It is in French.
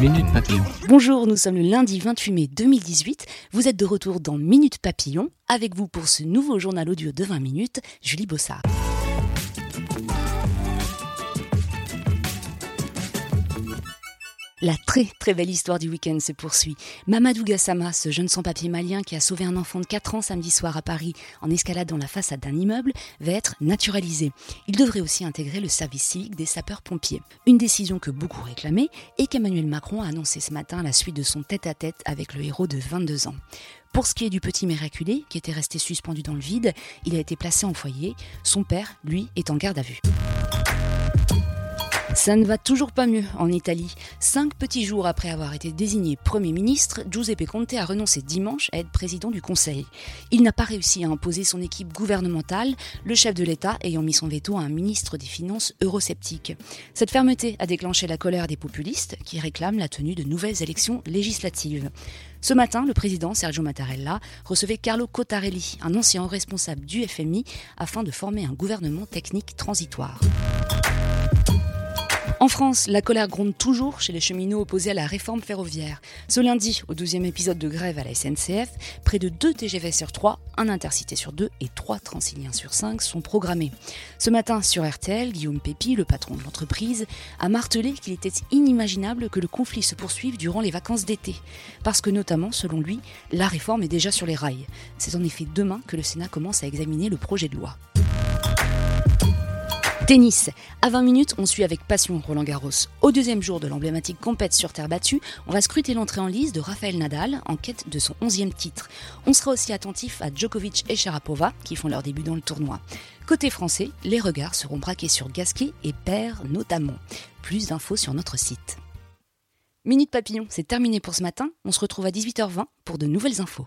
Minute Papillon. Bonjour, nous sommes le lundi 28 mai 2018. Vous êtes de retour dans Minute Papillon. Avec vous pour ce nouveau journal audio de 20 minutes, Julie Bossard. La très très belle histoire du week-end se poursuit. Mamadou Gassama, ce jeune sans-papier malien qui a sauvé un enfant de 4 ans samedi soir à Paris en escaladant la façade d'un immeuble, va être naturalisé. Il devrait aussi intégrer le service civique des sapeurs-pompiers. Une décision que beaucoup réclamaient et qu'Emmanuel Macron a annoncé ce matin la suite de son tête-à-tête avec le héros de 22 ans. Pour ce qui est du petit miraculé, qui était resté suspendu dans le vide, il a été placé en foyer. Son père, lui, est en garde à vue. Ça ne va toujours pas mieux en Italie. Cinq petits jours après avoir été désigné Premier ministre, Giuseppe Conte a renoncé dimanche à être président du Conseil. Il n'a pas réussi à imposer son équipe gouvernementale, le chef de l'État ayant mis son veto à un ministre des Finances eurosceptique. Cette fermeté a déclenché la colère des populistes qui réclament la tenue de nouvelles élections législatives. Ce matin, le président Sergio Mattarella recevait Carlo Cottarelli, un ancien responsable du FMI, afin de former un gouvernement technique transitoire. En France, la colère gronde toujours chez les cheminots opposés à la réforme ferroviaire. Ce lundi, au 12e épisode de grève à la SNCF, près de 2 TGV sur 3, un intercité sur 2 et 3 transiliens sur 5 sont programmés. Ce matin, sur RTL, Guillaume Pépi, le patron de l'entreprise, a martelé qu'il était inimaginable que le conflit se poursuive durant les vacances d'été. Parce que notamment, selon lui, la réforme est déjà sur les rails. C'est en effet demain que le Sénat commence à examiner le projet de loi. Tennis. À 20 minutes, on suit avec passion Roland Garros. Au deuxième jour de l'emblématique compète sur terre battue, on va scruter l'entrée en lice de Rafael Nadal en quête de son 11e titre. On sera aussi attentif à Djokovic et Sharapova qui font leur début dans le tournoi. Côté français, les regards seront braqués sur Gasquet et Père notamment. Plus d'infos sur notre site. Minute Papillon, c'est terminé pour ce matin. On se retrouve à 18h20 pour de nouvelles infos.